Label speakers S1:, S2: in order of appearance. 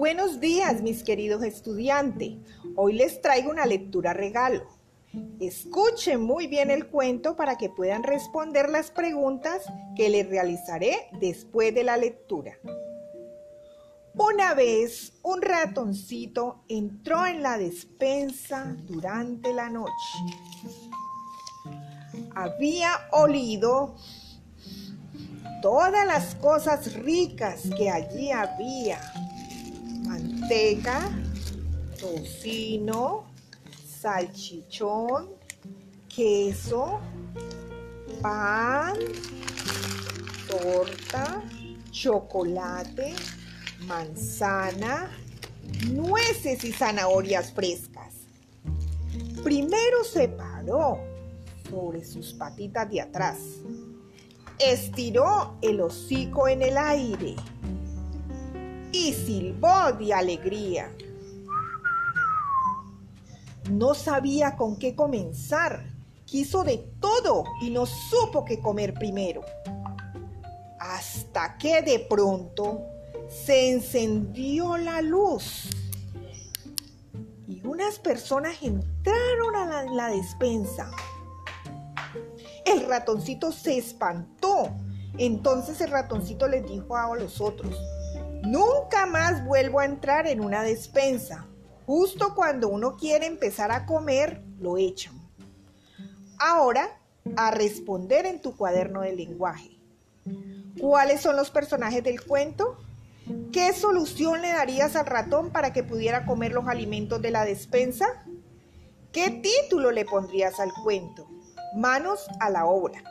S1: Buenos días, mis queridos estudiantes. Hoy les traigo una lectura regalo. Escuchen muy bien el cuento para que puedan responder las preguntas que les realizaré después de la lectura. Una vez un ratoncito entró en la despensa durante la noche. Había olido todas las cosas ricas que allí había. Manteca, tocino, salchichón, queso, pan, torta, chocolate, manzana, nueces y zanahorias frescas. Primero se paró sobre sus patitas de atrás. Estiró el hocico en el aire y silbó de alegría. No sabía con qué comenzar. Quiso de todo y no supo qué comer primero. Hasta que de pronto se encendió la luz y unas personas entraron a la, despensa. El ratoncito se espantó. Entonces el ratoncito les dijo a los otros, nunca más vuelvo a entrar en una despensa. Justo cuando uno quiere empezar a comer, lo echan. Ahora, a responder en tu cuaderno de lenguaje. ¿Cuáles son los personajes del cuento? ¿Qué solución le darías al ratón para que pudiera comer los alimentos de la despensa? ¿Qué título le pondrías al cuento? Manos a la obra.